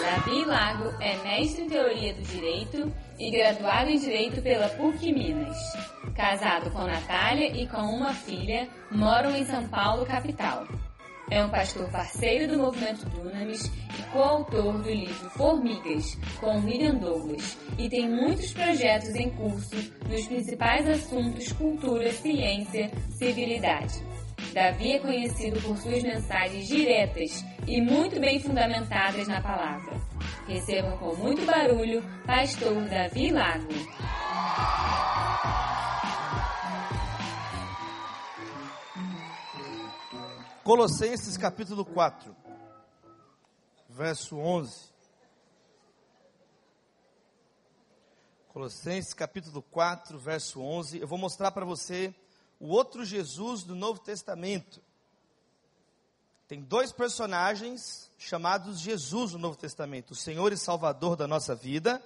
Davi Lago é mestre em teoria do direito e graduado em direito pela PUC Minas. Casado com Natália e com uma filha, moram em São Paulo, capital. É um pastor parceiro do movimento Dunamis coautor do livro Formigas, com William Douglas, e tem muitos projetos em curso nos principais assuntos cultura, ciência, civilidade. Davi é conhecido por suas mensagens diretas e muito bem fundamentadas na palavra. Recebam com muito barulho Pastor Davi Lago. Colossenses capítulo 4, verso 11. Colossenses capítulo 4, verso 11. Eu vou mostrar para você o outro Jesus do Novo Testamento. Tem dois personagens chamados Jesus no Novo Testamento: o Senhor e Salvador da nossa vida,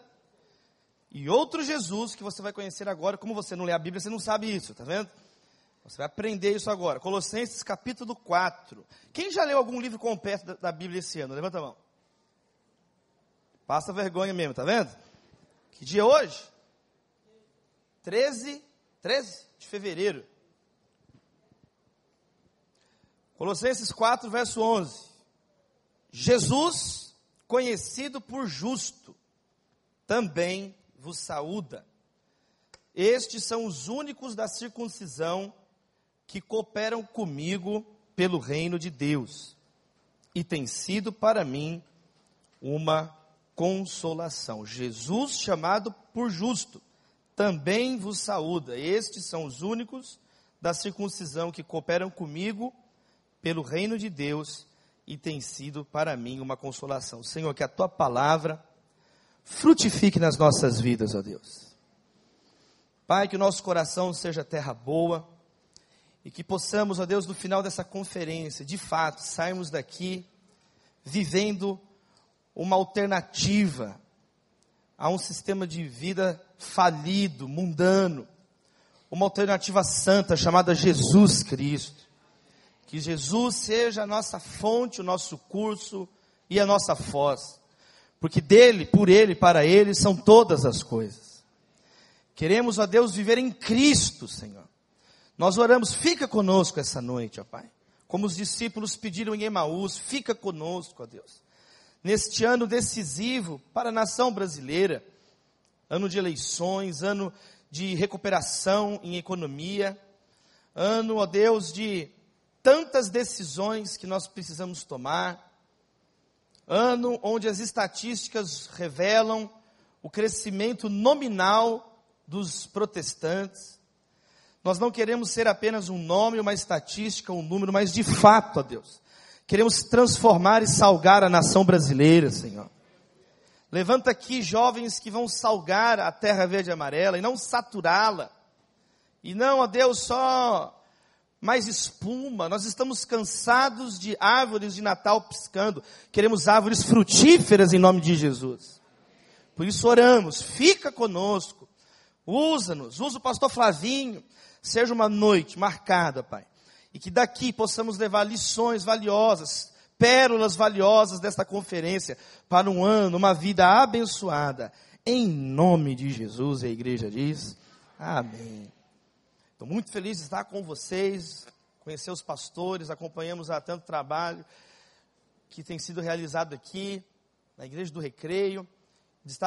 e outro Jesus que você vai conhecer agora. Como você não lê a Bíblia, você não sabe isso, tá vendo? Você vai aprender isso agora. Colossenses capítulo 4. Quem já leu algum livro completo da, da Bíblia esse ano? Levanta a mão. Passa vergonha mesmo, tá vendo? Que dia é hoje? 13, 13 de fevereiro. Colossenses 4, verso 11. Jesus, conhecido por justo, também vos saúda. Estes são os únicos da circuncisão que cooperam comigo pelo reino de Deus, e tem sido para mim uma consolação. Jesus, chamado por justo, também vos saúda. Estes são os únicos da circuncisão que cooperam comigo pelo reino de Deus e tem sido para mim uma consolação. Senhor, que a tua palavra frutifique nas nossas vidas, ó Deus. Pai, que o nosso coração seja terra boa e que possamos, ó Deus, no final dessa conferência, de fato, sairmos daqui vivendo uma alternativa a um sistema de vida falido, mundano, uma alternativa santa chamada Jesus Cristo. Que Jesus seja a nossa fonte, o nosso curso e a nossa foz. Porque dele, por ele, para ele são todas as coisas. Queremos, ó Deus, viver em Cristo, Senhor. Nós oramos, fica conosco essa noite, ó Pai. Como os discípulos pediram em Emaús, fica conosco, ó Deus. Neste ano decisivo para a nação brasileira, ano de eleições, ano de recuperação em economia, ano, ó Deus, de tantas decisões que nós precisamos tomar, ano onde as estatísticas revelam o crescimento nominal dos protestantes, nós não queremos ser apenas um nome, uma estatística, um número, mas de fato, ó Deus. Queremos transformar e salgar a nação brasileira, Senhor. Levanta aqui jovens que vão salgar a terra verde e amarela e não saturá-la. E não, ó Deus, só mais espuma. Nós estamos cansados de árvores de Natal piscando. Queremos árvores frutíferas em nome de Jesus. Por isso oramos, fica conosco. Usa-nos, usa o pastor Flavinho, seja uma noite marcada, Pai. E que daqui possamos levar lições valiosas, pérolas valiosas desta conferência para um ano, uma vida abençoada. Em nome de Jesus, a igreja diz: Amém. Estou muito feliz de estar com vocês, conhecer os pastores, acompanhamos há tanto trabalho que tem sido realizado aqui, na Igreja do Recreio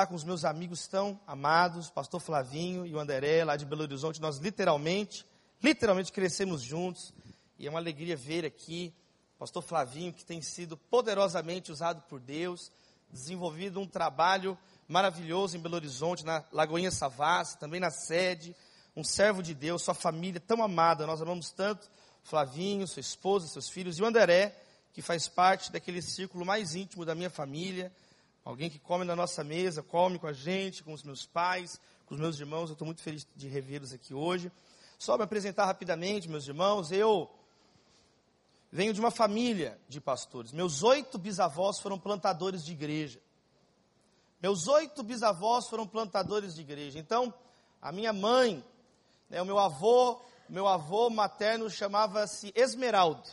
com os meus amigos tão amados, pastor Flavinho e o Anderé, lá de Belo Horizonte. Nós literalmente, literalmente crescemos juntos. E é uma alegria ver aqui pastor Flavinho, que tem sido poderosamente usado por Deus, desenvolvido um trabalho maravilhoso em Belo Horizonte, na Lagoinha Savassi, também na sede. Um servo de Deus, sua família tão amada. Nós amamos tanto Flavinho, sua esposa, seus filhos, e o Anderé, que faz parte daquele círculo mais íntimo da minha família Alguém que come na nossa mesa, come com a gente, com os meus pais, com os meus irmãos. Eu estou muito feliz de revê-los aqui hoje. Só me apresentar rapidamente, meus irmãos. Eu venho de uma família de pastores. Meus oito bisavós foram plantadores de igreja. Meus oito bisavós foram plantadores de igreja. Então, a minha mãe, né, o meu avô Meu avô materno chamava-se Esmeraldo.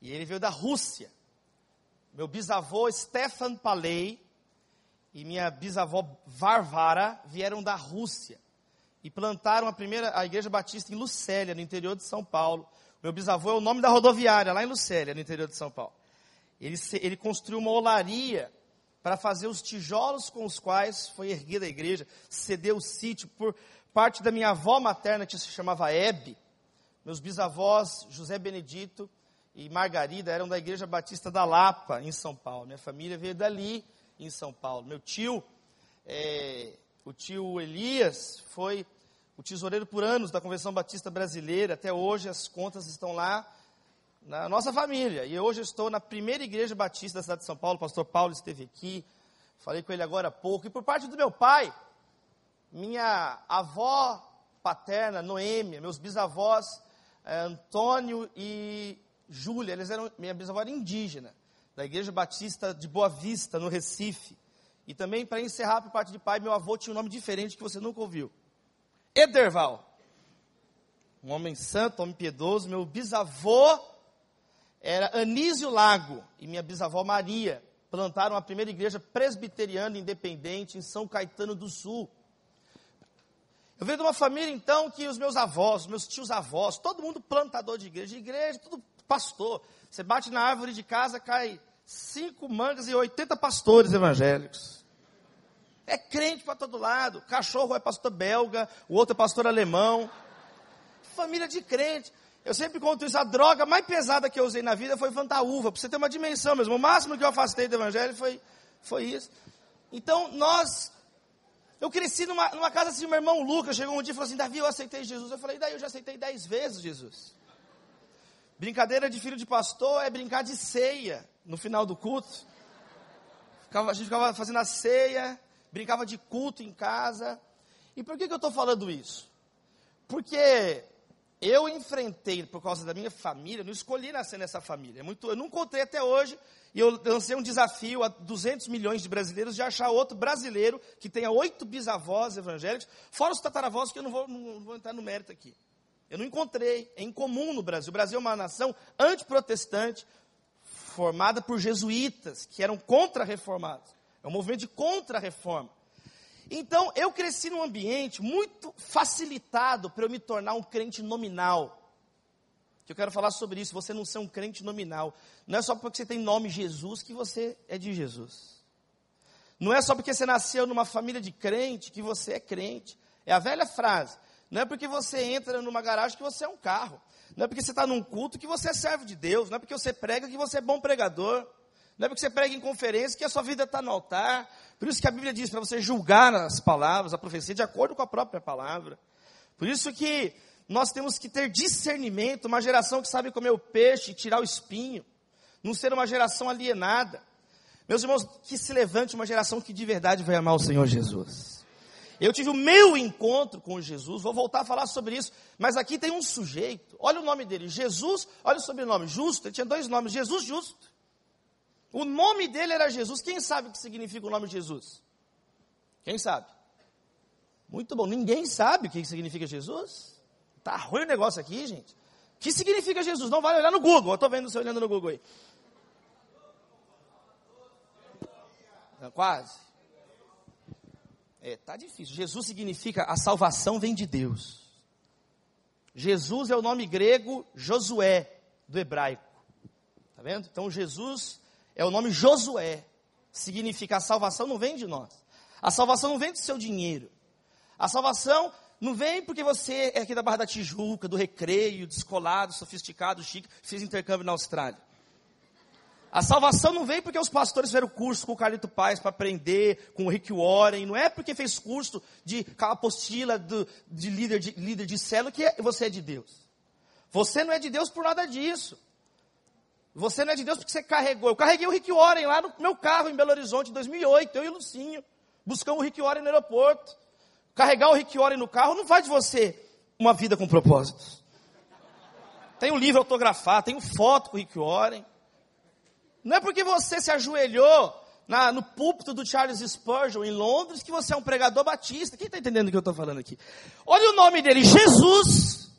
E ele veio da Rússia. Meu bisavô Stefan Paley e minha bisavó Varvara vieram da Rússia e plantaram a primeira a igreja batista em Lucélia, no interior de São Paulo. Meu bisavô é o nome da rodoviária, lá em Lucélia, no interior de São Paulo. Ele, ele construiu uma olaria para fazer os tijolos com os quais foi erguida a igreja, cedeu o sítio por parte da minha avó materna, que se chamava Hebe. Meus bisavós, José Benedito e Margarida, eram da Igreja Batista da Lapa, em São Paulo. Minha família veio dali, em São Paulo. Meu tio, é, o tio Elias, foi o tesoureiro por anos da Convenção Batista Brasileira. Até hoje as contas estão lá na nossa família. E hoje eu estou na primeira igreja batista da cidade de São Paulo. O pastor Paulo esteve aqui. Falei com ele agora há pouco. E por parte do meu pai, minha avó paterna, Noêmia, meus bisavós, é, Antônio e Júlia, eles eram, minha bisavó era indígena, da Igreja Batista de Boa Vista, no Recife. E também, para encerrar, por parte de pai, meu avô tinha um nome diferente que você nunca ouviu. Ederval. Um homem santo, homem piedoso. Meu bisavô era Anísio Lago e minha bisavó Maria. Plantaram a primeira igreja presbiteriana independente em São Caetano do Sul. Eu venho de uma família, então, que os meus avós, meus tios avós, todo mundo plantador de igreja, de igreja, tudo pastor. Você bate na árvore de casa, cai cinco mangas e 80 pastores evangélicos. É crente para todo lado. Cachorro é pastor belga, o outro é pastor alemão. Família de crente. Eu sempre conto isso, a droga mais pesada que eu usei na vida foi fantaúva, para você ter uma dimensão mesmo. O máximo que eu afastei do evangelho foi, foi isso. Então, nós eu cresci numa, numa casa assim, meu irmão Lucas chegou um dia e falou assim, Davi, eu aceitei Jesus. Eu falei, daí eu já aceitei dez vezes Jesus. Brincadeira de filho de pastor é brincar de ceia no final do culto. A gente ficava fazendo a ceia, brincava de culto em casa. E por que, que eu estou falando isso? Porque eu enfrentei, por causa da minha família, não escolhi nascer nessa família. É muito, eu não encontrei até hoje e eu lancei um desafio a 200 milhões de brasileiros de achar outro brasileiro que tenha oito bisavós evangélicos, fora os tataravós, que eu não vou, não vou entrar no mérito aqui. Eu não encontrei, é incomum no Brasil. O Brasil é uma nação antiprotestante, formada por jesuítas, que eram contra-reformados. É um movimento de contra-reforma. Então, eu cresci num ambiente muito facilitado para eu me tornar um crente nominal que eu quero falar sobre isso, você não ser um crente nominal. Não é só porque você tem nome Jesus que você é de Jesus. Não é só porque você nasceu numa família de crente que você é crente. É a velha frase. Não é porque você entra numa garagem que você é um carro. Não é porque você está num culto que você é servo de Deus. Não é porque você prega que você é bom pregador. Não é porque você prega em conferência que a sua vida está no altar. Por isso que a Bíblia diz para você julgar as palavras, a profecia, de acordo com a própria palavra. Por isso que nós temos que ter discernimento, uma geração que sabe comer o peixe e tirar o espinho, não ser uma geração alienada. Meus irmãos, que se levante uma geração que de verdade vai amar o Senhor Jesus. Eu tive o meu encontro com Jesus, vou voltar a falar sobre isso, mas aqui tem um sujeito, olha o nome dele, Jesus, olha o sobrenome, Justo, ele tinha dois nomes, Jesus Justo. O nome dele era Jesus, quem sabe o que significa o nome Jesus? Quem sabe? Muito bom, ninguém sabe o que significa Jesus? Tá ruim o negócio aqui, gente. O que significa Jesus? Não vale olhar no Google. Eu estou vendo você olhando no Google aí. Quase. É, tá difícil. Jesus significa a salvação vem de Deus. Jesus é o nome grego Josué, do hebraico. Tá vendo? Então Jesus é o nome Josué. Significa a salvação não vem de nós. A salvação não vem do seu dinheiro. A salvação não vem porque você é aqui da Barra da Tijuca, do recreio, descolado, sofisticado, chique, fez intercâmbio na Austrália. A salvação não vem porque os pastores fizeram curso com o Carlito Paz para aprender, com o Rick Warren, não é porque fez curso de apostila do, de líder de, líder de célula que você é de Deus. Você não é de Deus por nada disso. Você não é de Deus porque você carregou. Eu carreguei o Rick Warren lá no meu carro em Belo Horizonte em 2008, eu e o Lucinho. Buscamos o Rick Warren no aeroporto. Carregar o Rick Warren no carro não faz de você uma vida com propósitos. Tem um livro autografado, tem foto com o Rick Warren. Não é porque você se ajoelhou na, no púlpito do Charles Spurgeon em Londres que você é um pregador batista. Quem está entendendo o que eu estou falando aqui? Olha o nome dele, Jesus.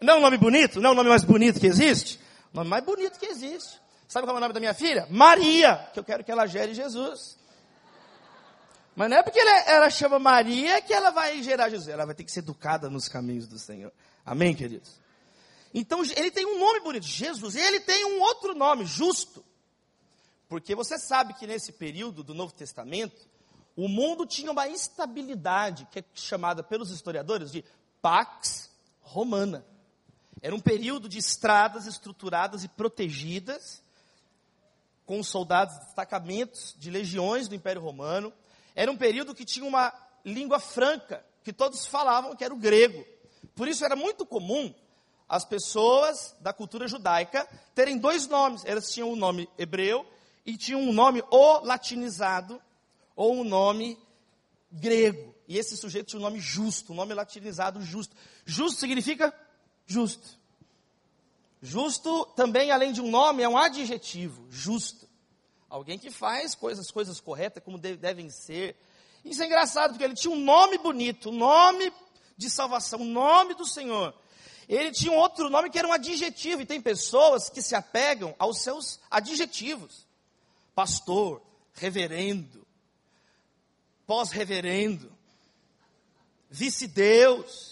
Não é um nome bonito? Não é o nome mais bonito que existe? O nome mais bonito que existe. Sabe qual é o nome da minha filha? Maria, que eu quero que ela gere Jesus. Mas não é porque ela, ela, chama Maria que ela vai gerar Jesus. Ela vai ter que ser educada nos caminhos do Senhor. Amém, queridos? Então, ele tem um nome bonito, Jesus. E ele tem um outro nome, justo. Porque você sabe que nesse período do Novo Testamento, o mundo tinha uma instabilidade, que é chamada pelos historiadores de Pax Romana. Era um período de estradas estruturadas e protegidas, com soldados, destacamentos de legiões do Império Romano. Era um período que tinha uma língua franca, que todos falavam que era o grego. Por isso era muito comum as pessoas da cultura judaica terem dois nomes. Elas tinham o um nome hebreu e tinham um nome ou latinizado ou um nome grego. E esse sujeito tinha um nome justo, um nome latinizado justo. Justo significa justo. Justo também, além de um nome, é um adjetivo, justo. Alguém que faz coisas, coisas corretas como devem ser. Isso é engraçado, porque ele tinha um nome bonito, um nome de salvação, o um nome do Senhor. Ele tinha um outro nome que era um adjetivo, e tem pessoas que se apegam aos seus adjetivos. Pastor, reverendo, pós-reverendo, vice-deus.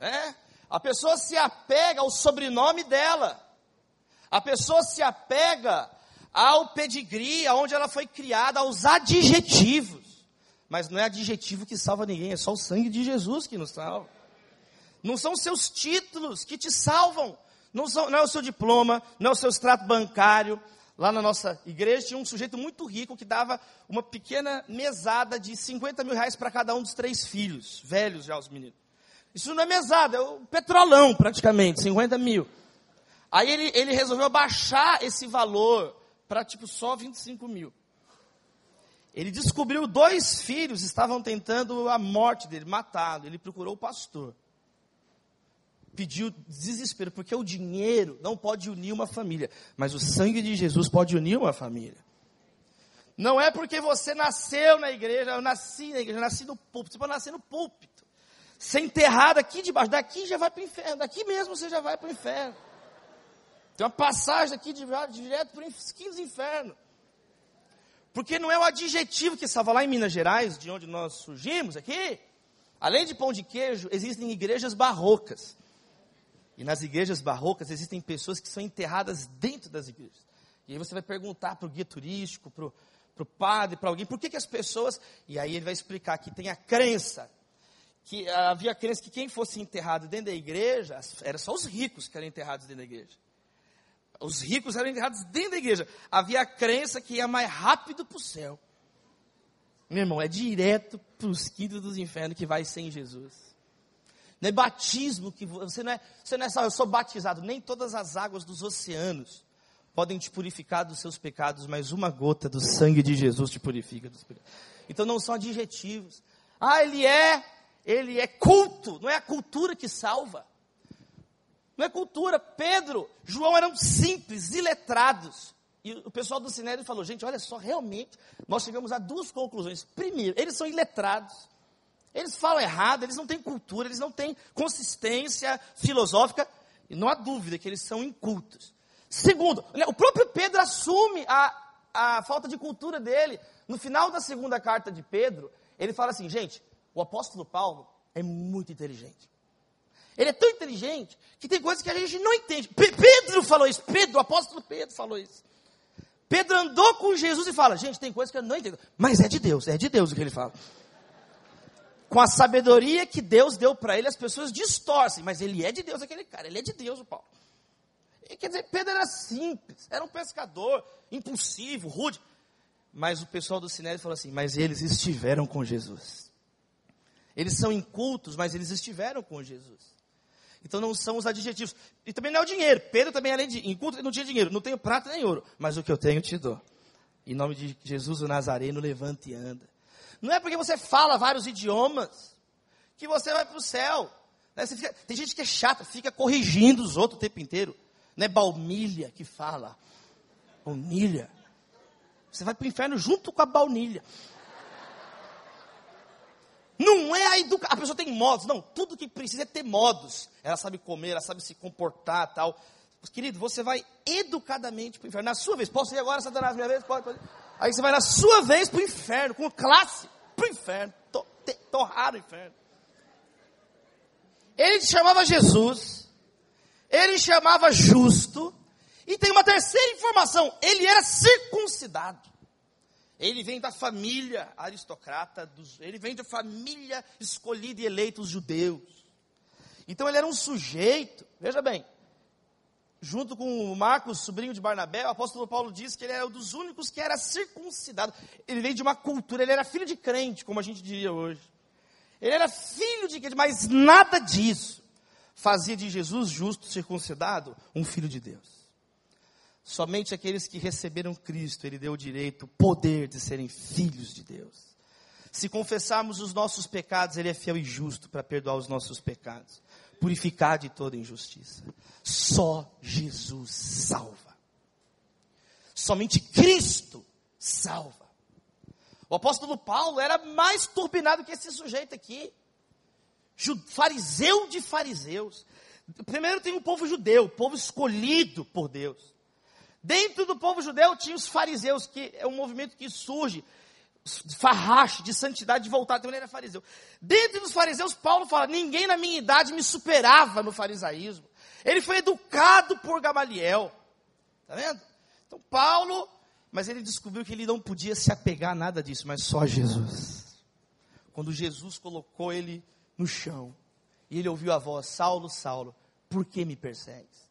É? A pessoa se apega ao sobrenome dela. A pessoa se apega ao pedigree, aonde ela foi criada, aos adjetivos. Mas não é adjetivo que salva ninguém, é só o sangue de Jesus que nos salva. Não são seus títulos que te salvam. Não, são, não é o seu diploma, não é o seu extrato bancário. Lá na nossa igreja tinha um sujeito muito rico que dava uma pequena mesada de 50 mil reais para cada um dos três filhos, velhos já os meninos. Isso não é mesada, é o petrolão praticamente, 50 mil. Aí ele, ele resolveu baixar esse valor para tipo só 25 mil. Ele descobriu dois filhos estavam tentando a morte dele, matá-lo. Ele procurou o pastor. Pediu desespero, porque o dinheiro não pode unir uma família, mas o sangue de Jesus pode unir uma família. Não é porque você nasceu na igreja, eu nasci na igreja, eu nasci no púlpito. Você pode nascer no púlpito ser enterrado aqui debaixo, daqui já vai para o inferno, daqui mesmo você já vai para o inferno. Tem uma passagem aqui direto para os quintos infernos. Porque não é o adjetivo que salva lá em Minas Gerais, de onde nós surgimos aqui. Além de pão de queijo, existem igrejas barrocas. E nas igrejas barrocas existem pessoas que são enterradas dentro das igrejas. E aí você vai perguntar para o guia turístico, para o padre, para alguém, por que, que as pessoas. E aí ele vai explicar que tem a crença que havia crença que quem fosse enterrado dentro da igreja, era só os ricos que eram enterrados dentro da igreja. Os ricos eram enterrados dentro da igreja. Havia a crença que ia mais rápido para o céu. Meu irmão, é direto para os quintos dos infernos que vai sem Jesus. Não é batismo que você não é, você não é só, eu sou batizado. Nem todas as águas dos oceanos podem te purificar dos seus pecados, mas uma gota do sangue de Jesus te purifica dos pecados. Então não são adjetivos. Ah, ele é ele é culto, não é a cultura que salva. Não é cultura. Pedro, João eram simples, iletrados. E o pessoal do Sinédrio falou, gente, olha só, realmente, nós chegamos a duas conclusões. Primeiro, eles são iletrados. Eles falam errado, eles não têm cultura, eles não têm consistência filosófica. E não há dúvida que eles são incultos. Segundo, o próprio Pedro assume a, a falta de cultura dele. No final da segunda carta de Pedro, ele fala assim, gente, o apóstolo Paulo é muito inteligente. Ele é tão inteligente que tem coisas que a gente não entende. Pedro falou isso, Pedro, o apóstolo Pedro falou isso. Pedro andou com Jesus e fala: gente, tem coisas que eu não entendo. Mas é de Deus, é de Deus o que ele fala. Com a sabedoria que Deus deu para ele, as pessoas distorcem, mas ele é de Deus, aquele cara, ele é de Deus, o Paulo. E, quer dizer, Pedro era simples, era um pescador, impulsivo, rude. Mas o pessoal do Sinédrio falou assim: mas eles estiveram com Jesus. Eles são incultos, mas eles estiveram com Jesus. Então não são os adjetivos. E também não é o dinheiro. Pedro também, além de inculto, não tinha dinheiro. Não tenho prata nem ouro. Mas o que eu tenho, te dou. Em nome de Jesus, o Nazareno, levanta e anda. Não é porque você fala vários idiomas que você vai para o céu. Né? Fica, tem gente que é chata, fica corrigindo os outros o tempo inteiro. Não é baunilha que fala. Baunilha. Você vai para o inferno junto com a baunilha. Não é a educação. A pessoa tem modos. Não, tudo que precisa é ter modos. Ela sabe comer, ela sabe se comportar tal. Querido, você vai educadamente para o inferno. Na sua vez, posso ir agora, Satanás, minha vez? Pode, pode. Aí você vai na sua vez para o inferno, com classe, para o inferno. To, te, torrar o inferno. Ele chamava Jesus, ele chamava justo, e tem uma terceira informação: ele era circuncidado. Ele vem da família aristocrata, dos, ele vem da família escolhida e eleita, os judeus. Então ele era um sujeito, veja bem, junto com Marcos, sobrinho de Barnabé, o apóstolo Paulo diz que ele era um dos únicos que era circuncidado. Ele veio de uma cultura, ele era filho de crente, como a gente diria hoje. Ele era filho de crente, mas nada disso fazia de Jesus justo, circuncidado, um filho de Deus. Somente aqueles que receberam Cristo, Ele deu o direito, o poder de serem filhos de Deus. Se confessarmos os nossos pecados, Ele é fiel e justo para perdoar os nossos pecados, purificar de toda injustiça. Só Jesus salva. Somente Cristo salva. O apóstolo Paulo era mais turbinado que esse sujeito aqui. Fariseu de fariseus. Primeiro tem o povo judeu, povo escolhido por Deus. Dentro do povo judeu tinha os fariseus, que é um movimento que surge, farrache, de santidade, de voltar, ele era fariseu. Dentro dos fariseus, Paulo fala, ninguém na minha idade me superava no farisaísmo. Ele foi educado por Gamaliel. Está vendo? Então Paulo, mas ele descobriu que ele não podia se apegar a nada disso, mas só a Jesus. Quando Jesus colocou ele no chão, e ele ouviu a voz, Saulo, Saulo, por que me persegues?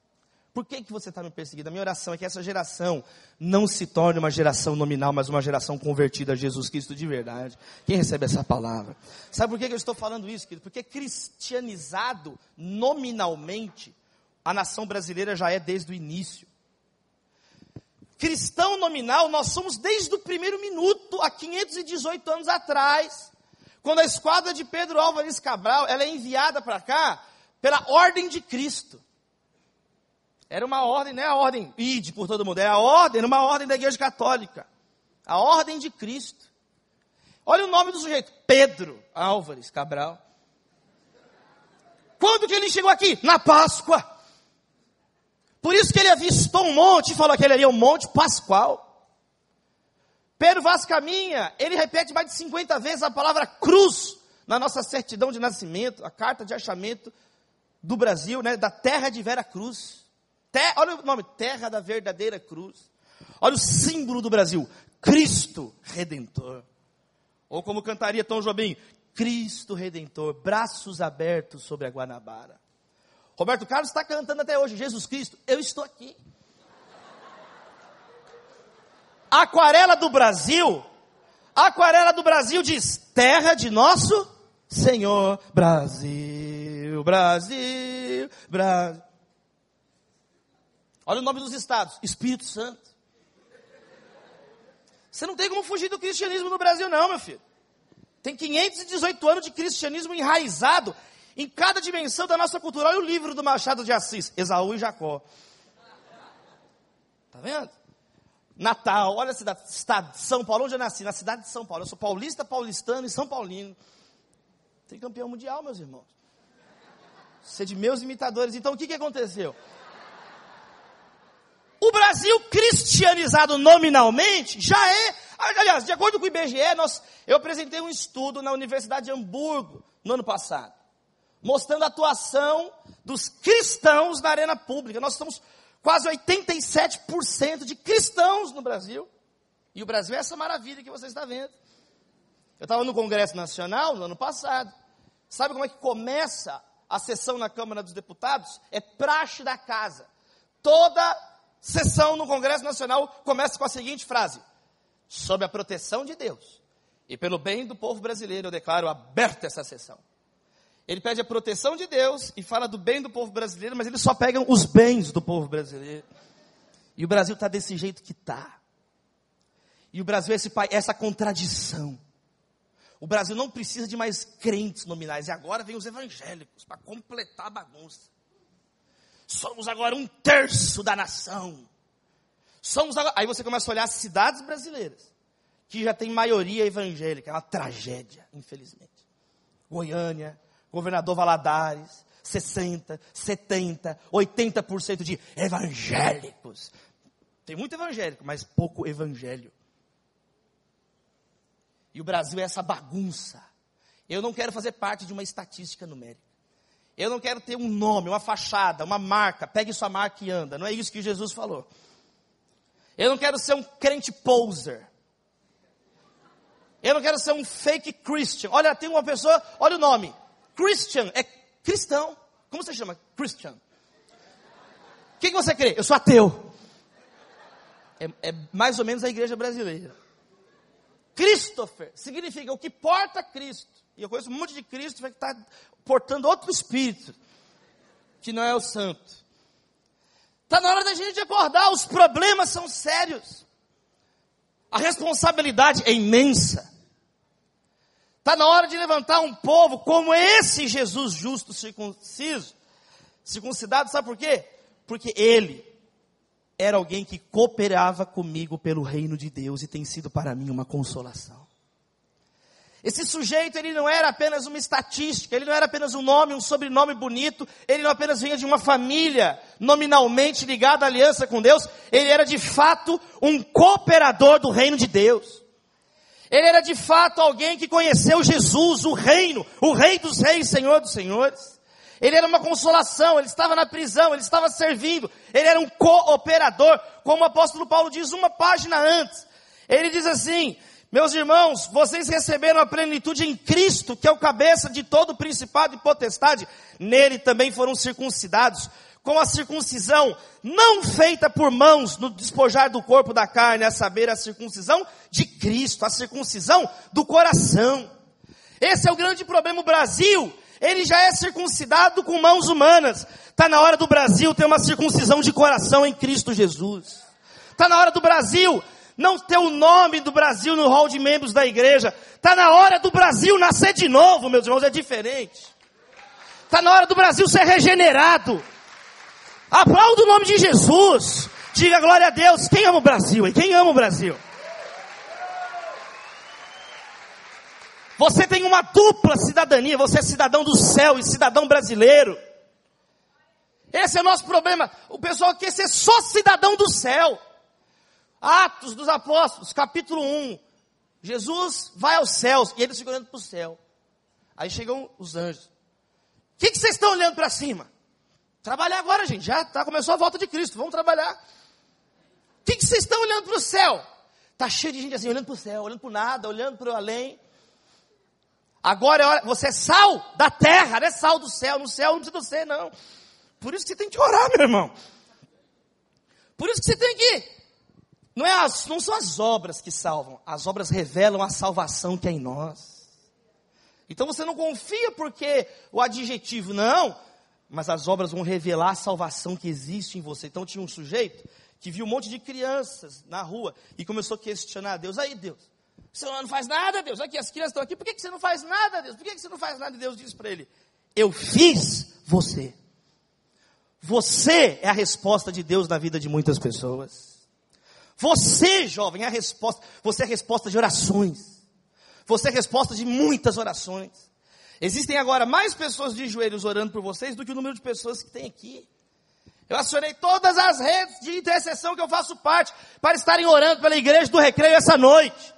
Por que, que você está me perseguindo? A minha oração é que essa geração não se torne uma geração nominal, mas uma geração convertida a Jesus Cristo de verdade. Quem recebe essa palavra? Sabe por que, que eu estou falando isso, querido? Porque cristianizado nominalmente, a nação brasileira já é desde o início. Cristão nominal, nós somos desde o primeiro minuto, há 518 anos atrás. Quando a esquadra de Pedro Álvares Cabral, ela é enviada para cá pela ordem de Cristo. Era uma ordem, não é a ordem ide por todo mundo, é a ordem, uma ordem da igreja católica. A ordem de Cristo. Olha o nome do sujeito, Pedro Álvares Cabral. Quando que ele chegou aqui? Na Páscoa. Por isso que ele avistou um monte e falou que ele era um monte pascual. Pedro Vaz caminha, ele repete mais de 50 vezes a palavra cruz na nossa certidão de nascimento, a carta de achamento do Brasil, né, da terra de Vera Cruz. Olha o nome, Terra da Verdadeira Cruz. Olha o símbolo do Brasil, Cristo Redentor. Ou como cantaria Tom Jobim, Cristo Redentor, braços abertos sobre a Guanabara. Roberto Carlos está cantando até hoje, Jesus Cristo, eu estou aqui. Aquarela do Brasil, Aquarela do Brasil diz, terra de nosso Senhor, Brasil, Brasil, Brasil. Olha o nome dos estados: Espírito Santo. Você não tem como fugir do cristianismo no Brasil, não, meu filho. Tem 518 anos de cristianismo enraizado em cada dimensão da nossa cultura. Olha o livro do Machado de Assis, Esaú e Jacó. Tá vendo? Natal, olha a cidade, estado São Paulo, onde eu nasci, na cidade de São Paulo. Eu sou paulista, paulistano e São Paulino. Tem campeão mundial, meus irmãos. Ser de meus imitadores. Então o que, que aconteceu? O Brasil cristianizado nominalmente já é, aliás, de acordo com o IBGE, nós, eu apresentei um estudo na Universidade de Hamburgo no ano passado, mostrando a atuação dos cristãos na arena pública. Nós estamos quase 87% de cristãos no Brasil. E o Brasil é essa maravilha que você está vendo. Eu estava no Congresso Nacional no ano passado. Sabe como é que começa a sessão na Câmara dos Deputados? É praxe da casa. Toda sessão no Congresso Nacional começa com a seguinte frase: Sob a proteção de Deus e pelo bem do povo brasileiro, eu declaro aberta essa sessão. Ele pede a proteção de Deus e fala do bem do povo brasileiro, mas eles só pegam os bens do povo brasileiro. E o Brasil está desse jeito que está. E o Brasil é esse, essa contradição. O Brasil não precisa de mais crentes nominais. E agora vem os evangélicos para completar a bagunça. Somos agora um terço da nação. Somos agora... Aí você começa a olhar as cidades brasileiras, que já tem maioria evangélica. É uma tragédia, infelizmente. Goiânia, governador Valadares, 60, 70, 80% de evangélicos. Tem muito evangélico, mas pouco evangelho. E o Brasil é essa bagunça. Eu não quero fazer parte de uma estatística numérica. Eu não quero ter um nome, uma fachada, uma marca. Pegue sua marca e anda. Não é isso que Jesus falou. Eu não quero ser um crente poser. Eu não quero ser um fake Christian. Olha, tem uma pessoa, olha o nome. Christian é cristão. Como você chama? Christian. O que, que você crê? Eu sou ateu. É, é mais ou menos a igreja brasileira. Christopher significa o que porta Cristo. E eu conheço um monte de Cristo que está portando outro espírito, que não é o santo. Está na hora da gente acordar, os problemas são sérios. A responsabilidade é imensa. Está na hora de levantar um povo como esse Jesus justo, circunciso. Circuncidado, sabe por quê? Porque ele era alguém que cooperava comigo pelo reino de Deus e tem sido para mim uma consolação. Esse sujeito, ele não era apenas uma estatística, ele não era apenas um nome, um sobrenome bonito, ele não apenas vinha de uma família nominalmente ligada à aliança com Deus, ele era de fato um cooperador do reino de Deus. Ele era de fato alguém que conheceu Jesus, o reino, o rei dos reis, senhor dos senhores. Ele era uma consolação, ele estava na prisão, ele estava servindo, ele era um cooperador, como o apóstolo Paulo diz uma página antes. Ele diz assim: meus irmãos, vocês receberam a plenitude em Cristo, que é o cabeça de todo principado e potestade. Nele também foram circuncidados, com a circuncisão não feita por mãos no despojar do corpo da carne, a saber, a circuncisão de Cristo, a circuncisão do coração. Esse é o grande problema. O Brasil, ele já é circuncidado com mãos humanas. Está na hora do Brasil ter uma circuncisão de coração em Cristo Jesus. Está na hora do Brasil não ter o nome do Brasil no hall de membros da igreja. Está na hora do Brasil nascer de novo, meus irmãos, é diferente. Está na hora do Brasil ser regenerado. Aplauda o nome de Jesus. Diga glória a Deus. Quem ama o Brasil? E quem ama o Brasil? Você tem uma dupla cidadania. Você é cidadão do céu e cidadão brasileiro. Esse é o nosso problema. O pessoal quer ser só cidadão do céu. Atos dos Apóstolos, capítulo 1. Jesus vai aos céus e eles ficam olhando para o céu. Aí chegam os anjos. O que, que vocês estão olhando para cima? Trabalhar agora, gente. Já tá, começou a volta de Cristo. Vamos trabalhar. O que, que vocês estão olhando para o céu? Está cheio de gente assim, olhando para o céu, olhando para nada, olhando para o além. Agora é hora, você é sal da terra, não é sal do céu. No céu não precisa ser, não. Por isso que você tem que orar, meu irmão. Por isso que você tem que não, é as, não são as obras que salvam, as obras revelam a salvação que é em nós. Então você não confia porque o adjetivo, não, mas as obras vão revelar a salvação que existe em você. Então tinha um sujeito que viu um monte de crianças na rua e começou a questionar a Deus. Aí, Deus, você não faz nada, Deus? Aqui, as crianças estão aqui, por que você não faz nada, Deus? Por que você não faz nada? E Deus disse para ele: Eu fiz você. Você é a resposta de Deus na vida de muitas pessoas. Você, jovem, é a resposta. Você é a resposta de orações. Você é a resposta de muitas orações. Existem agora mais pessoas de joelhos orando por vocês do que o número de pessoas que tem aqui. Eu acionei todas as redes de intercessão que eu faço parte para estarem orando pela igreja do recreio essa noite.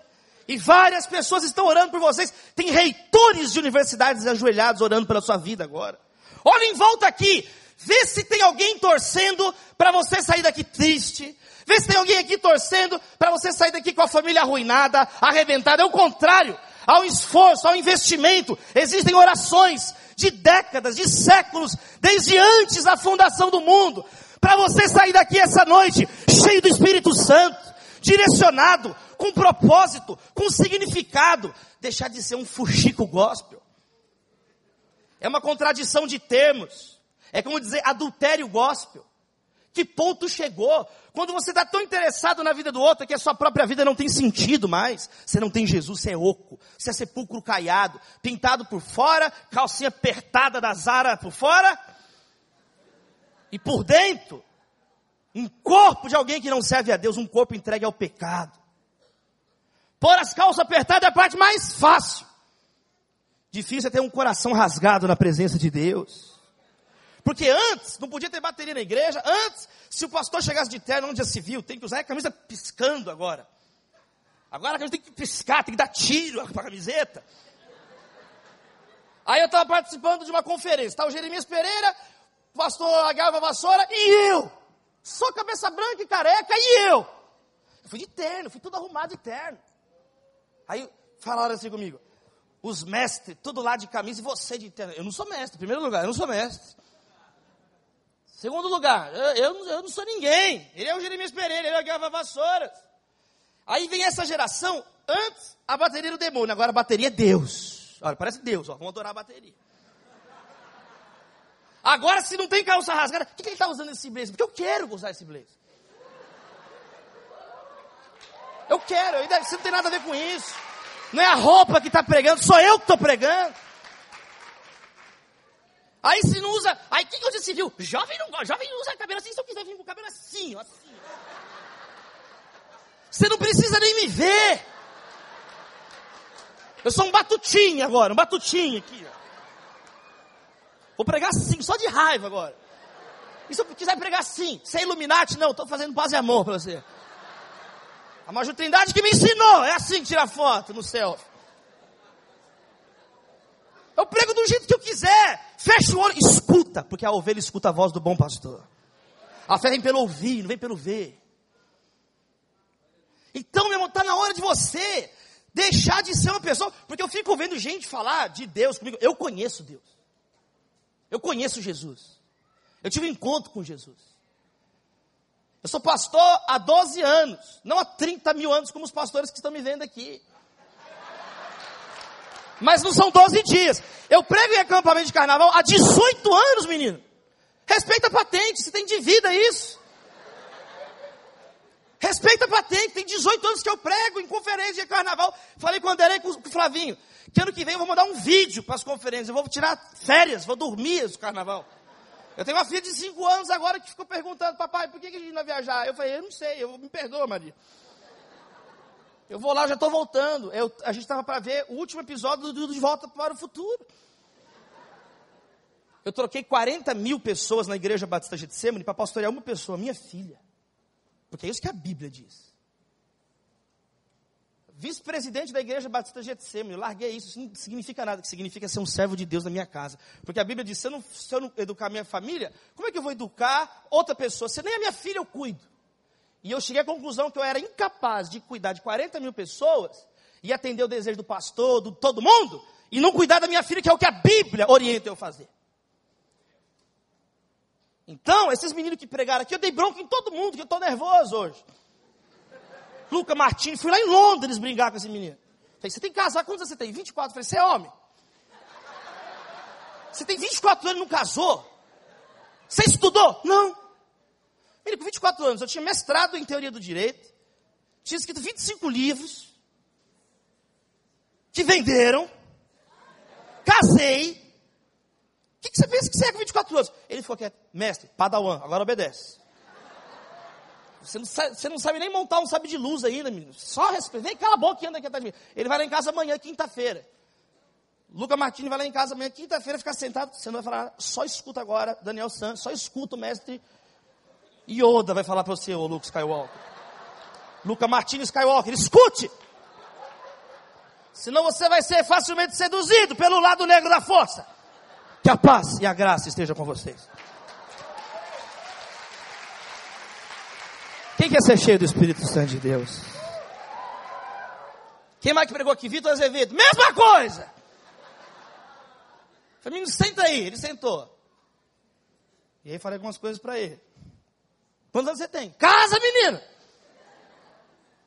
E várias pessoas estão orando por vocês. Tem reitores de universidades ajoelhados orando pela sua vida agora. Olha em volta aqui. Vê se tem alguém torcendo para você sair daqui triste, Vê se tem alguém aqui torcendo para você sair daqui com a família arruinada, arrebentada. É o contrário. Há um esforço, há um investimento. Existem orações de décadas, de séculos, desde antes da fundação do mundo, para você sair daqui essa noite cheio do Espírito Santo, direcionado, com propósito, com significado, deixar de ser um fuxico gospel. É uma contradição de termos. É como dizer adultério gospel. Que ponto chegou? Quando você está tão interessado na vida do outro que a sua própria vida não tem sentido mais. Você não tem Jesus, você é oco. Você é sepulcro caiado, pintado por fora, calcinha apertada da Zara por fora. E por dentro, um corpo de alguém que não serve a Deus, um corpo entregue ao pecado. Pôr as calças apertadas é a parte mais fácil. Difícil é ter um coração rasgado na presença de Deus. Porque antes, não podia ter bateria na igreja, antes, se o pastor chegasse de terno onde já se viu, tem que usar a camisa piscando agora. Agora a camisa tem que piscar, tem que dar tiro para a camiseta. Aí eu estava participando de uma conferência, estava o Jeremias Pereira, o pastor Agarva Vassoura e eu. Só cabeça branca e careca e eu. Eu fui de terno, fui tudo arrumado de terno. Aí falaram assim comigo, os mestres, tudo lá de camisa e você de terno. Eu não sou mestre, em primeiro lugar, eu não sou mestre. Segundo lugar, eu, eu, eu não sou ninguém. Ele é o Jeremias Pereira, ele é o Agarva Vassouras. Aí vem essa geração, antes a bateria era o demônio, agora a bateria é Deus. Olha, parece Deus, ó, vamos adorar a bateria. Agora, se não tem calça rasgada, por que, que ele está usando esse blazer? Porque eu quero usar esse blazer. Eu quero, você não tem nada a ver com isso. Não é a roupa que está pregando, sou eu que estou pregando. Aí se não usa, aí quem usa civil? Jovem não gosta, jovem usa cabelo assim, se eu quiser vir com o cabelo assim, assim. Você não precisa nem me ver. Eu sou um batutinho agora, um batutinho aqui. Vou pregar assim, só de raiva agora. E se eu quiser pregar assim, sem Illuminati, não, estou fazendo paz e amor para você. A Major Trindade que me ensinou, é assim que tira foto no céu. Eu prego do jeito que eu quiser. Fecha o olho, escuta, porque a ovelha escuta a voz do bom pastor. A fé vem pelo ouvir, não vem pelo ver. Então, meu irmão, está na hora de você deixar de ser uma pessoa, porque eu fico vendo gente falar de Deus comigo. Eu conheço Deus. Eu conheço Jesus. Eu tive um encontro com Jesus. Eu sou pastor há 12 anos, não há 30 mil anos, como os pastores que estão me vendo aqui. Mas não são 12 dias. Eu prego em acampamento de carnaval há 18 anos, menino. Respeita a patente, você tem de vida isso. Respeita a patente, tem 18 anos que eu prego em conferência de carnaval. Falei com o Anderei com o Flavinho, que ano que vem eu vou mandar um vídeo para as conferências, eu vou tirar férias, vou dormir no carnaval. Eu tenho uma filha de 5 anos agora que ficou perguntando, papai, por que, a gente não vai viajar? Eu falei, eu não sei, eu me perdoa, Maria. Eu vou lá, já estou voltando. Eu, a gente estava para ver o último episódio do De Volta para o Futuro. Eu troquei 40 mil pessoas na igreja Batista Getsemane para pastorear uma pessoa, minha filha. Porque é isso que a Bíblia diz. Vice-presidente da igreja Batista Getsemane, eu larguei isso, isso não significa nada, que significa ser um servo de Deus na minha casa. Porque a Bíblia diz, se eu, não, se eu não educar minha família, como é que eu vou educar outra pessoa? Se nem a minha filha eu cuido. E eu cheguei à conclusão que eu era incapaz de cuidar de 40 mil pessoas e atender o desejo do pastor, de todo mundo, e não cuidar da minha filha, que é o que a Bíblia orienta eu fazer. Então, esses meninos que pregaram aqui, eu dei bronca em todo mundo, que eu estou nervoso hoje. Luca Martins, fui lá em Londres brincar com esse menino. Falei, você tem que casar, quantos você tem? 24. Falei, você é homem. Você tem 24 anos e não casou? Você estudou? Não. Menino, com 24 anos, eu tinha mestrado em teoria do direito, tinha escrito 25 livros, que venderam, casei, o que, que, você pensa que você é com 24 anos? Ele ficou quieto. Mestre, padawan, agora obedece. Você não, sabe, você não sabe nem montar um sabe de luz ainda, menino. Só respeita. Vem, cala a boca e anda aqui atrás de mim. Ele vai lá em casa amanhã, quinta-feira. Luca Martini vai lá em casa amanhã, quinta-feira, ficar sentado. Você não vai falar, só escuta agora, Daniel Santos, só escuta o mestre Yoda vai falar para você, ô Luke Skywalker. Luca Martini Skywalker, escute! Senão você vai ser facilmente seduzido pelo lado negro da força. Que a paz e a graça estejam com vocês. Quem quer ser cheio do Espírito Santo de Deus? Quem mais que pregou aqui? Vitor Azevedo. Mesma coisa! Falei, senta aí. Ele sentou. E aí falei algumas coisas para ele. Quantos anos você tem? Casa, menino!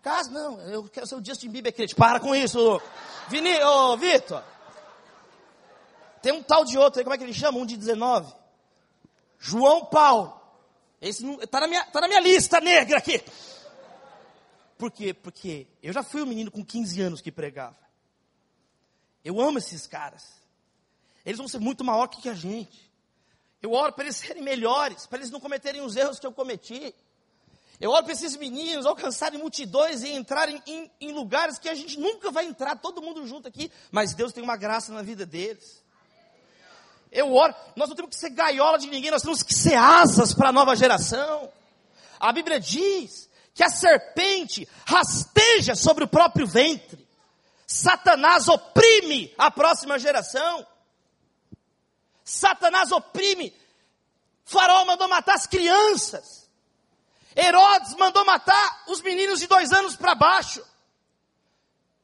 Casa, não. Eu quero ser o Justin Bieber crente. Para com isso, Vini, ô, Vitor. Tem um tal de outro aí, como é que ele chama? Um de 19. João Paulo. Esse está na, minha, tá na minha lista negra aqui. Por quê? Porque eu já fui um menino com 15 anos que pregava. Eu amo esses caras. Eles vão ser muito maior que a gente. Eu oro para eles serem melhores, para eles não cometerem os erros que eu cometi. Eu oro para esses meninos alcançarem multidões e entrarem em, em, lugares que a gente nunca vai entrar, todo mundo junto aqui, mas Deus tem uma graça na vida deles. Eu oro, nós não temos que ser gaiola de ninguém, nós temos que ser asas para a nova geração. A Bíblia diz que a serpente rasteja sobre o próprio ventre. Satanás oprime a próxima geração. Satanás oprime. Faraó mandou matar as crianças. Herodes mandou matar os meninos de dois anos para baixo.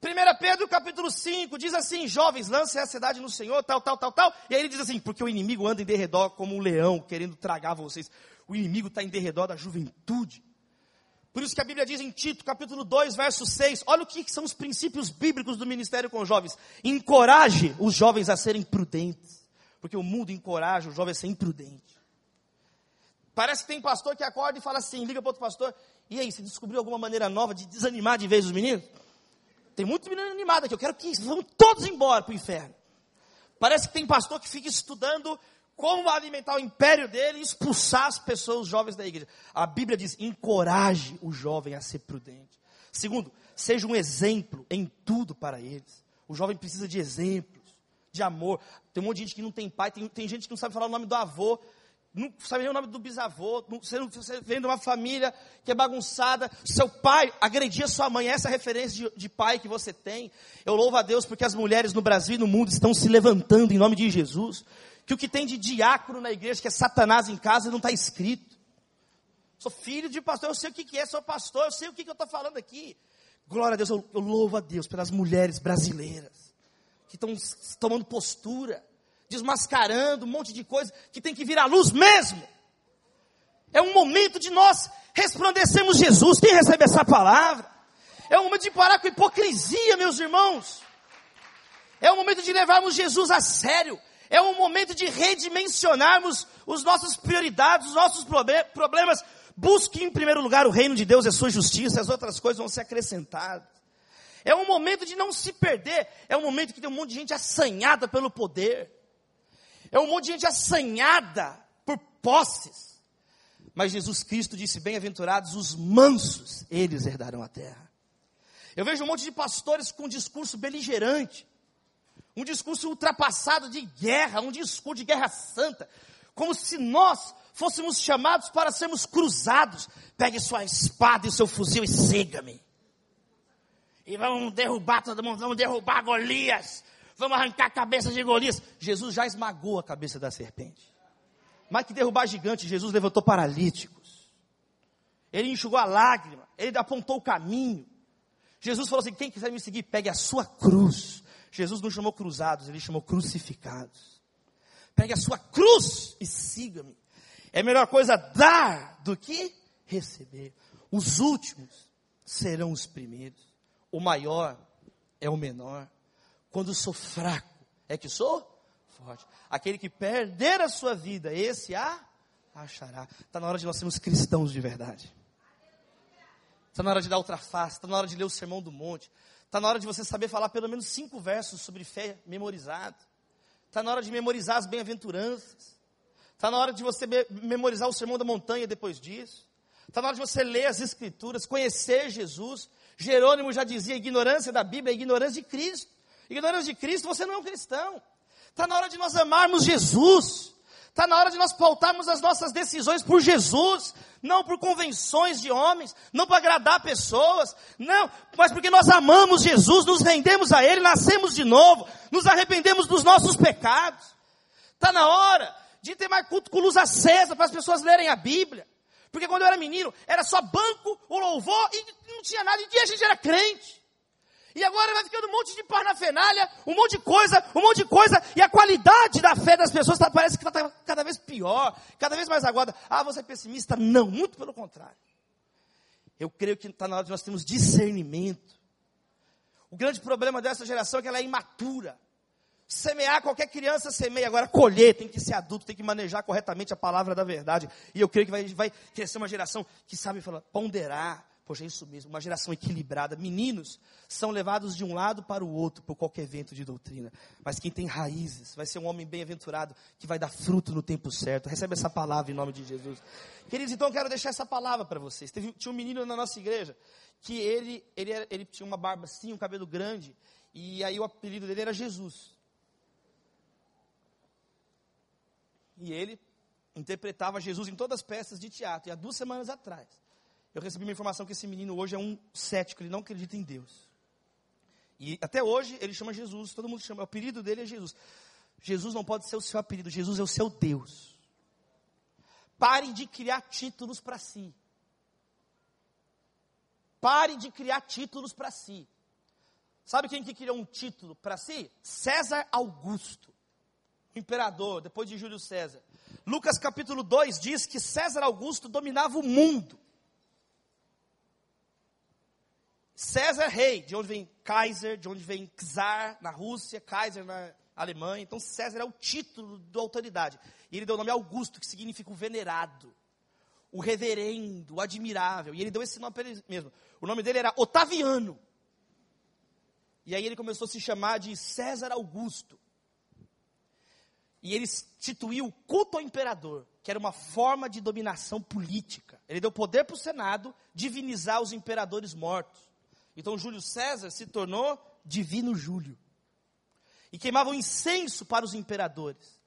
1 Pedro capítulo 5 diz assim: Jovens, lancem a cidade no Senhor, tal, tal, tal, tal. E aí ele diz assim: Porque o inimigo anda em derredor como um leão, querendo tragar vocês. O inimigo está em derredor da juventude. Por isso que a Bíblia diz em Tito, capítulo 2, verso 6, olha o que são os princípios bíblicos do ministério com jovens. Encoraje os jovens a serem prudentes. Porque o mundo encoraja o jovem a ser imprudente. Parece que tem pastor que acorda e fala assim, liga para outro pastor, e aí, você descobriu alguma maneira nova de desanimar de vez os meninos? Tem muito menino animado aqui, eu quero que vão todos embora para o inferno. Parece que tem pastor que fica estudando como alimentar o império dele e expulsar as pessoas, jovens da igreja. A Bíblia diz: encoraje o jovem a ser prudente. Segundo, seja um exemplo em tudo para eles. O jovem precisa de exemplos, de amor. Tem um monte de gente que não tem pai, tem, tem gente que não sabe falar o nome do avô, não sabe nem o nome do bisavô, você, não, você vem de uma família que é bagunçada, seu pai agredia sua mãe, essa é referência de, de, pai que você tem. Eu louvo a Deus porque as mulheres no Brasil e no mundo estão se levantando em nome de Jesus que o que tem de diácono na igreja, que é Satanás em casa, não está escrito. Sou filho de pastor, eu sei o que, que é, sou pastor, eu sei o que, que eu estou falando aqui. Glória a Deus, eu, eu louvo a Deus pelas mulheres brasileiras que estão tomando postura, desmascarando um monte de coisa que tem que vir à luz mesmo. É um momento de nós resplandecermos Jesus. Quem recebe essa palavra? É um momento de parar com hipocrisia, meus irmãos. É um momento de levarmos Jesus a sério. É um momento de redimensionarmos as nossas prioridades, os nossos problemas. Busque em primeiro lugar o reino de Deus e a sua justiça, as outras coisas vão ser acrescentadas. É um momento de não se perder. É um momento que tem um monte de gente assanhada pelo poder. É um monte de gente assanhada por posses. Mas Jesus Cristo disse: Bem-aventurados os mansos, eles herdarão a terra. Eu vejo um monte de pastores com um discurso beligerante um discurso ultrapassado de guerra, um discurso de guerra santa, como se nós fôssemos chamados para sermos cruzados. Pegue sua espada e seu fuzil e siga-me. E vamos derrubar todo mundo, vamos derrubar Golias, vamos arrancar a cabeça de Golias. Jesus já esmagou a cabeça da serpente. Mais que derrubar gigante, Jesus levantou paralíticos. Ele enxugou a lágrima, ele apontou o caminho. Jesus falou assim: quem quiser me seguir, pegue a sua cruz Jesus não chamou cruzados, ele chamou crucificados. Pegue a sua cruz e siga-me. É melhor coisa dar do que receber. Os últimos serão os primeiros. O maior é o menor. Quando sou fraco, é que sou forte. Aquele que perder a sua vida, esse a achará. Está na hora de nós sermos cristãos de verdade. Está na hora de dar outra face, está na hora de ler o sermão do monte. Está na hora de você saber falar pelo menos cinco versos sobre fé memorizado. Está na hora de memorizar as bem-aventuranças. Está na hora de você memorizar o sermão da montanha depois disso. Está na hora de você ler as escrituras, conhecer Jesus. Jerônimo já dizia: ignorância da Bíblia é ignorância de Cristo. Ignorância de Cristo, você não é um cristão. Está na hora de nós amarmos Jesus. Está na hora de nós pautarmos as nossas decisões por Jesus, não por convenções de homens, não para agradar pessoas, não, mas porque nós amamos Jesus, nos rendemos a Ele, nascemos de novo, nos arrependemos dos nossos pecados. Está na hora de ter mais culto com luz acesa para as pessoas lerem a Bíblia. Porque quando eu era menino, era só banco, o louvor e não tinha nada, e a gente era crente. E agora vai ficando um monte de parnafenalha, um monte de coisa, um monte de coisa, e a qualidade da fé das pessoas tá, parece que está cada vez pior, cada vez mais aguada. Ah, você é pessimista? Não, muito pelo contrário. Eu creio que está na hora de nós termos discernimento. O grande problema dessa geração é que ela é imatura. Semear, qualquer criança semeia. Agora, colher, tem que ser adulto, tem que manejar corretamente a palavra da verdade. E eu creio que vai, vai crescer uma geração que sabe falar, ponderar, Poxa, é isso mesmo, uma geração equilibrada. Meninos são levados de um lado para o outro por qualquer vento de doutrina. Mas quem tem raízes vai ser um homem bem-aventurado que vai dar fruto no tempo certo. Recebe essa palavra em nome de Jesus. Queridos, então eu quero deixar essa palavra para vocês. Teve, tinha um menino na nossa igreja que ele, ele, era, ele tinha uma barba assim, um cabelo grande. E aí o apelido dele era Jesus. E ele interpretava Jesus em todas as peças de teatro. E há duas semanas atrás, eu recebi uma informação que esse menino hoje é um cético, ele não acredita em Deus. E até hoje ele chama Jesus, todo mundo chama, o apelido dele é Jesus. Jesus não pode ser o seu apelido, Jesus é o seu Deus. Pare de criar títulos para si. Pare de criar títulos para si. Sabe quem que criou um título para si? César Augusto, o imperador, depois de Júlio César. Lucas capítulo 2 diz que César Augusto dominava o mundo. César rei, de onde vem Kaiser, de onde vem Czar na Rússia, Kaiser na Alemanha. Então César é o título da autoridade. E ele deu o nome Augusto, que significa o venerado, o reverendo, o admirável. E ele deu esse nome para ele mesmo. O nome dele era Otaviano. E aí ele começou a se chamar de César Augusto. E ele instituiu o culto ao imperador, que era uma forma de dominação política. Ele deu poder para o Senado divinizar os imperadores mortos. Então Júlio César se tornou divino Júlio. E queimavam incenso para os imperadores.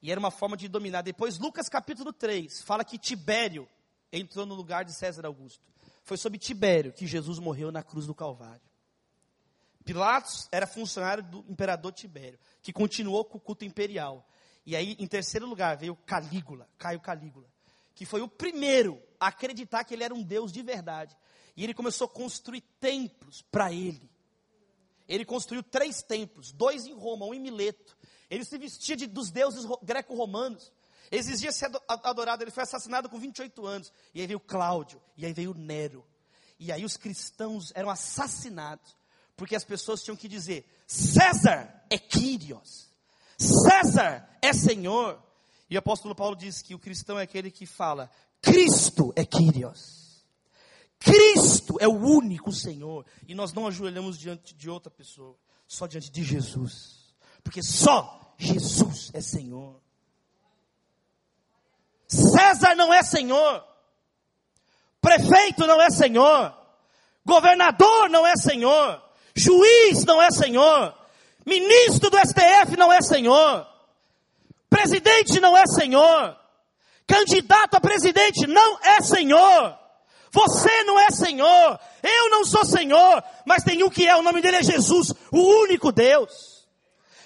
E era uma forma de dominar. Depois, Lucas capítulo 3, fala que Tibério entrou no lugar de César Augusto. Foi sob Tibério que Jesus morreu na cruz do Calvário. Pilatos era funcionário do imperador Tibério, que continuou com o culto imperial. E aí, em terceiro lugar, veio Calígula, Caio Calígula, que foi o primeiro a acreditar que ele era um Deus de verdade. E ele começou a construir templos para ele. Ele construiu três templos, dois em Roma, um em Mileto. Ele se vestia de, dos deuses greco-romanos. Exigia ser adorado. Ele foi assassinado com 28 anos. E aí veio Cláudio, e aí veio Nero. E aí os cristãos eram assassinados porque as pessoas tinham que dizer: César é Quírios, César é Senhor. E o apóstolo Paulo diz que o cristão é aquele que fala: Cristo é Quírios. Cristo é o único Senhor. E nós não ajoelhamos diante de outra pessoa, só diante de Jesus. Porque só Jesus é Senhor. César não é Senhor. Prefeito não é Senhor. Governador não é Senhor. Juiz não é senhor. Ministro do STF não é senhor. Presidente não é senhor. Candidato a presidente não é senhor. Você não é senhor. Eu não sou senhor. Mas tem um que é, o nome dele é Jesus, o único Deus.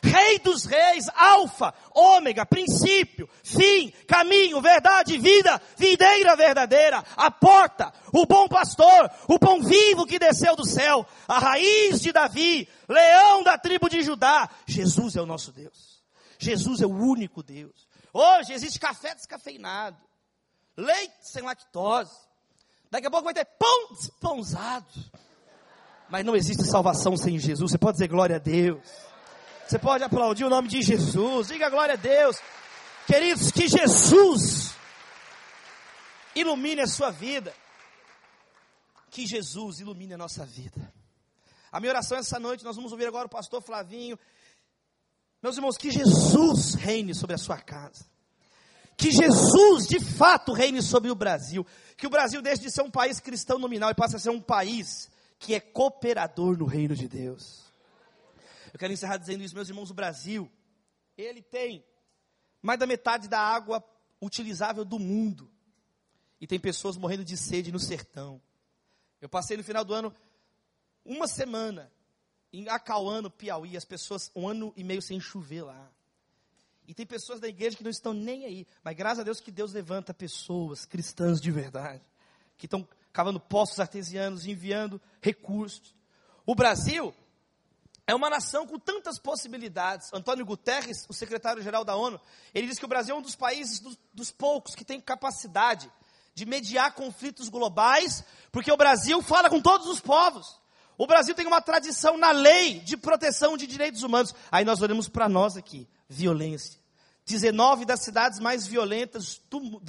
Rei dos reis, alfa, ômega, princípio, fim, caminho, verdade, vida, videira verdadeira, a porta, o bom pastor, o pão vivo que desceu do céu, a raiz de Davi, leão da tribo de Judá. Jesus é o nosso Deus. Jesus é o único Deus. Hoje existe café descafeinado, leite sem lactose. Daqui a pouco vai ter pão desponzado. Mas não existe salvação sem Jesus. Você pode dizer glória a Deus. Você pode aplaudir o nome de Jesus. Diga glória a Deus. Queridos, que Jesus ilumine a sua vida. Que Jesus ilumine a nossa vida. A minha oração essa noite, nós vamos ouvir agora o pastor Flavinho. Meus irmãos, que Jesus reine sobre a sua casa. Que Jesus, de fato, reine sobre o Brasil. Que o Brasil deixe de ser um país cristão nominal e passe a ser um país que é cooperador no reino de Deus. Eu quero encerrar dizendo isso, meus irmãos, o Brasil, ele tem mais da metade da água utilizável do mundo. E tem pessoas morrendo de sede no sertão. Eu passei no final do ano uma semana em Acauano, Piauí, as pessoas um ano e meio sem chover lá. E tem pessoas da igreja que não estão nem aí. Mas graças a Deus que Deus levanta pessoas cristãs de verdade, que estão cavando poços artesianos, enviando recursos. O Brasil é uma nação com tantas possibilidades. Antônio Guterres, o secretário-geral da ONU, ele diz que o Brasil é um dos países dos, dos poucos que tem capacidade de mediar conflitos globais, porque o Brasil fala com todos os povos. O Brasil tem uma tradição na lei de proteção de direitos humanos. Aí nós olhamos para nós aqui: violência, 19 das cidades mais violentas, do,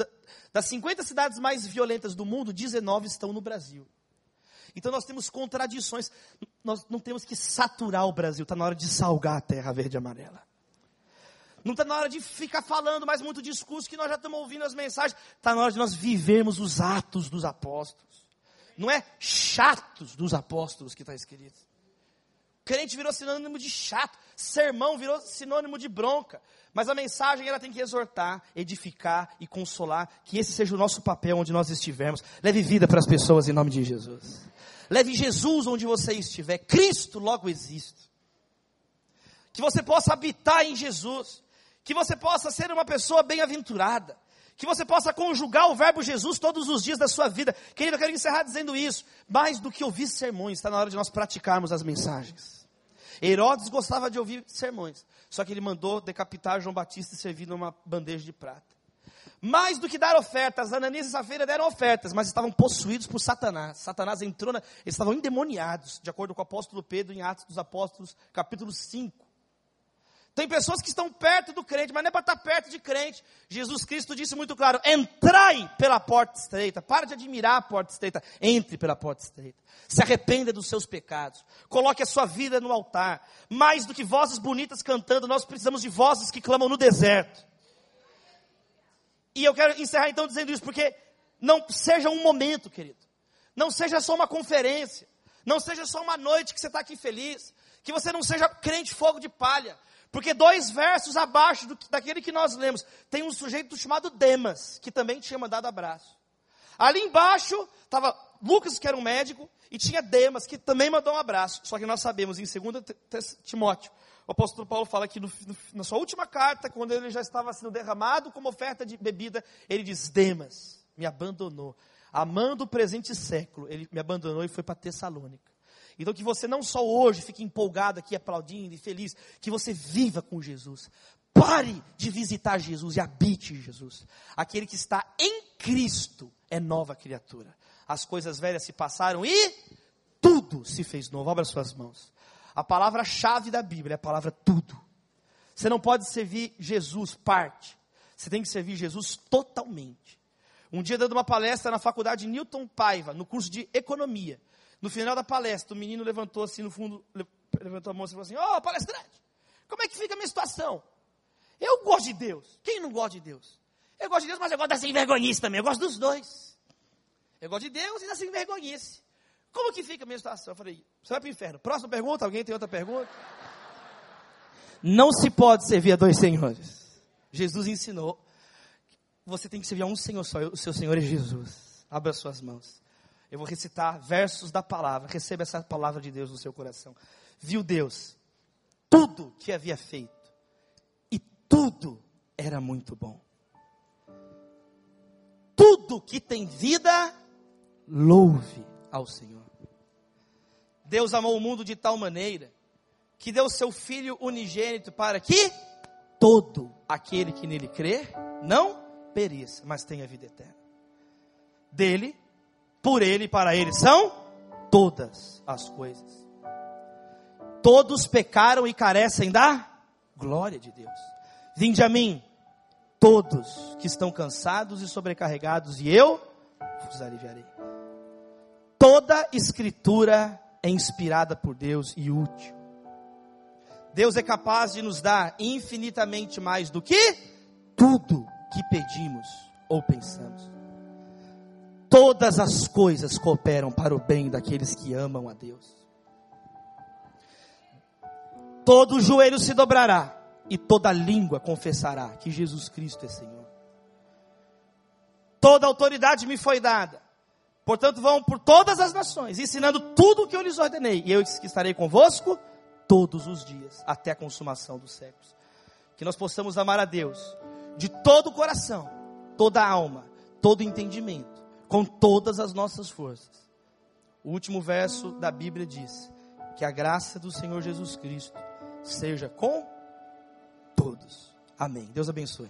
das 50 cidades mais violentas do mundo, 19 estão no Brasil. Então nós temos contradições. Nós não temos que saturar o Brasil, está na hora de salgar a terra verde e amarela. Não está na hora de ficar falando mais muito discurso, que nós já estamos ouvindo as mensagens. Está na hora de nós vivermos os atos dos apóstolos. Não é chatos dos apóstolos que está escrito. Crente virou sinônimo de chato. Sermão virou sinônimo de bronca. Mas a mensagem ela tem que exortar, edificar e consolar. Que esse seja o nosso papel onde nós estivermos. Leve vida para as pessoas em nome de Jesus. Leve Jesus onde você estiver. Cristo logo existe. Que você possa habitar em Jesus que você possa ser uma pessoa bem-aventurada, que você possa conjugar o verbo Jesus todos os dias da sua vida. Querido, eu quero encerrar dizendo isso. Mais do que ouvir sermões, está na hora de nós praticarmos as mensagens. Herodes gostava de ouvir sermões, só que ele mandou decapitar João Batista e servir numa bandeja de prata. Mais do que dar ofertas, Ananias e Safira deram ofertas, mas estavam possuídos por Satanás. Satanás entrou, na, eles estavam endemoniados, de acordo com o apóstolo Pedro em Atos dos Apóstolos, capítulo 5. Tem pessoas que estão perto do crente, mas não é para estar perto de crente. Jesus Cristo disse muito claro: entrai pela porta estreita. Para de admirar a porta estreita. Entre pela porta estreita. Se arrependa dos seus pecados. Coloque a sua vida no altar. Mais do que vozes bonitas cantando, nós precisamos de vozes que clamam no deserto. E eu quero encerrar então dizendo isso, porque não seja um momento, querido. Não seja só uma conferência. Não seja só uma noite que você está aqui feliz. Que você não seja crente fogo de palha. Porque dois versos abaixo do, daquele que nós lemos, tem um sujeito chamado Demas, que também tinha mandado abraço. Ali embaixo estava Lucas, que era um médico, e tinha Demas, que também mandou um abraço. Só que nós sabemos, em 2 Timóteo, o apóstolo Paulo fala que no, na sua última carta, quando ele já estava sendo derramado como oferta de bebida, ele diz: Demas me abandonou, amando o presente século, ele me abandonou e foi para Tessalônica. Então que você não só hoje fique empolgado aqui, aplaudindo e feliz, que você viva com Jesus. Pare de visitar Jesus e habite Jesus. Aquele que está em Cristo é nova criatura. As coisas velhas se passaram e tudo se fez novo. Abra suas mãos. A palavra-chave da Bíblia é a palavra tudo. Você não pode servir Jesus parte. Você tem que servir Jesus totalmente. Um dia dando uma palestra na faculdade Newton Paiva, no curso de economia, no final da palestra, o menino levantou assim no fundo, levantou a mão e falou assim: Ó, oh, palestrante, como é que fica a minha situação? Eu gosto de Deus. Quem não gosta de Deus? Eu gosto de Deus, mas eu gosto da sem vergonhice também. Eu gosto dos dois. Eu gosto de Deus e da sem vergonhice. Como que fica a minha situação? Eu falei: Você vai para o inferno. Próxima pergunta? Alguém tem outra pergunta? Não se pode servir a dois senhores. Jesus ensinou. Você tem que servir a um Senhor só. O seu Senhor é Jesus. Abra suas mãos. Eu vou recitar versos da palavra. Receba essa palavra de Deus no seu coração. Viu Deus tudo que havia feito, e tudo era muito bom. Tudo que tem vida, louve ao Senhor. Deus amou o mundo de tal maneira que deu seu Filho unigênito para que todo aquele que nele crer não pereça, mas tenha vida eterna. Dele por Ele e para Ele são todas as coisas. Todos pecaram e carecem da glória de Deus. Vinde a mim, todos que estão cansados e sobrecarregados, e eu vos aliviarei. Toda escritura é inspirada por Deus e útil. Deus é capaz de nos dar infinitamente mais do que tudo que pedimos ou pensamos todas as coisas cooperam para o bem daqueles que amam a Deus. Todo joelho se dobrará e toda língua confessará que Jesus Cristo é Senhor. Toda autoridade me foi dada. Portanto, vão por todas as nações, ensinando tudo o que eu lhes ordenei. E eu estarei convosco todos os dias, até a consumação dos séculos. Que nós possamos amar a Deus de todo o coração, toda a alma, todo o entendimento com todas as nossas forças. O último verso da Bíblia diz: Que a graça do Senhor Jesus Cristo seja com todos. Amém. Deus abençoe.